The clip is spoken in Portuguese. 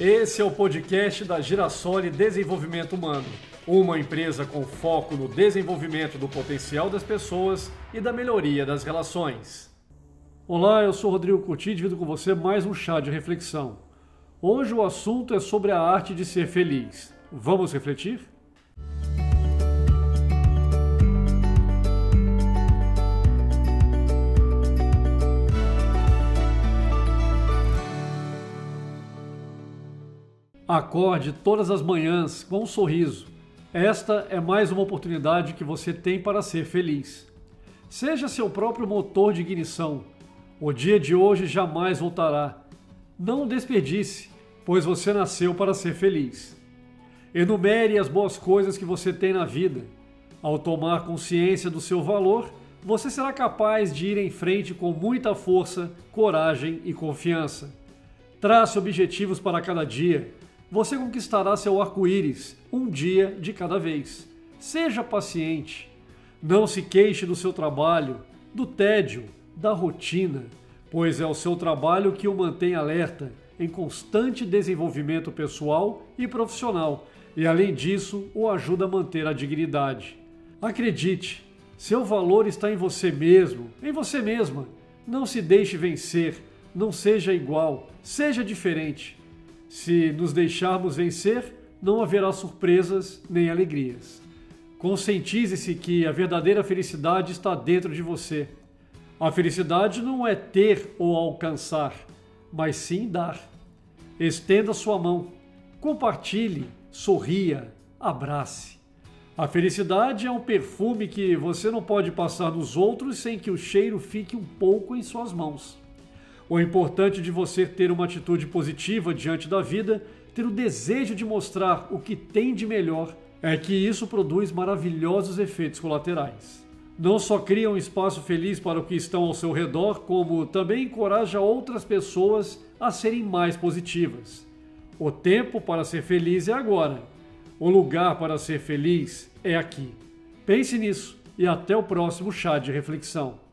Esse é o podcast da Girassoli Desenvolvimento Humano, uma empresa com foco no desenvolvimento do potencial das pessoas e da melhoria das relações. Olá, eu sou Rodrigo e divido com você mais um chá de reflexão. Hoje o assunto é sobre a arte de ser feliz. Vamos refletir? Acorde todas as manhãs com um sorriso. Esta é mais uma oportunidade que você tem para ser feliz. Seja seu próprio motor de ignição. O dia de hoje jamais voltará. Não desperdice, pois você nasceu para ser feliz. Enumere as boas coisas que você tem na vida. Ao tomar consciência do seu valor, você será capaz de ir em frente com muita força, coragem e confiança. Trace objetivos para cada dia você conquistará seu arco-íris um dia de cada vez. Seja paciente. Não se queixe do seu trabalho, do tédio, da rotina, pois é o seu trabalho que o mantém alerta, em constante desenvolvimento pessoal e profissional, e além disso, o ajuda a manter a dignidade. Acredite, seu valor está em você mesmo, em você mesma. Não se deixe vencer, não seja igual, seja diferente. Se nos deixarmos vencer, não haverá surpresas nem alegrias. Conscientize-se que a verdadeira felicidade está dentro de você. A felicidade não é ter ou alcançar, mas sim dar. Estenda sua mão, compartilhe, sorria, abrace. A felicidade é um perfume que você não pode passar nos outros sem que o cheiro fique um pouco em suas mãos. O importante de você ter uma atitude positiva diante da vida, ter o desejo de mostrar o que tem de melhor, é que isso produz maravilhosos efeitos colaterais. Não só cria um espaço feliz para o que estão ao seu redor, como também encoraja outras pessoas a serem mais positivas. O tempo para ser feliz é agora. O lugar para ser feliz é aqui. Pense nisso e até o próximo chá de reflexão.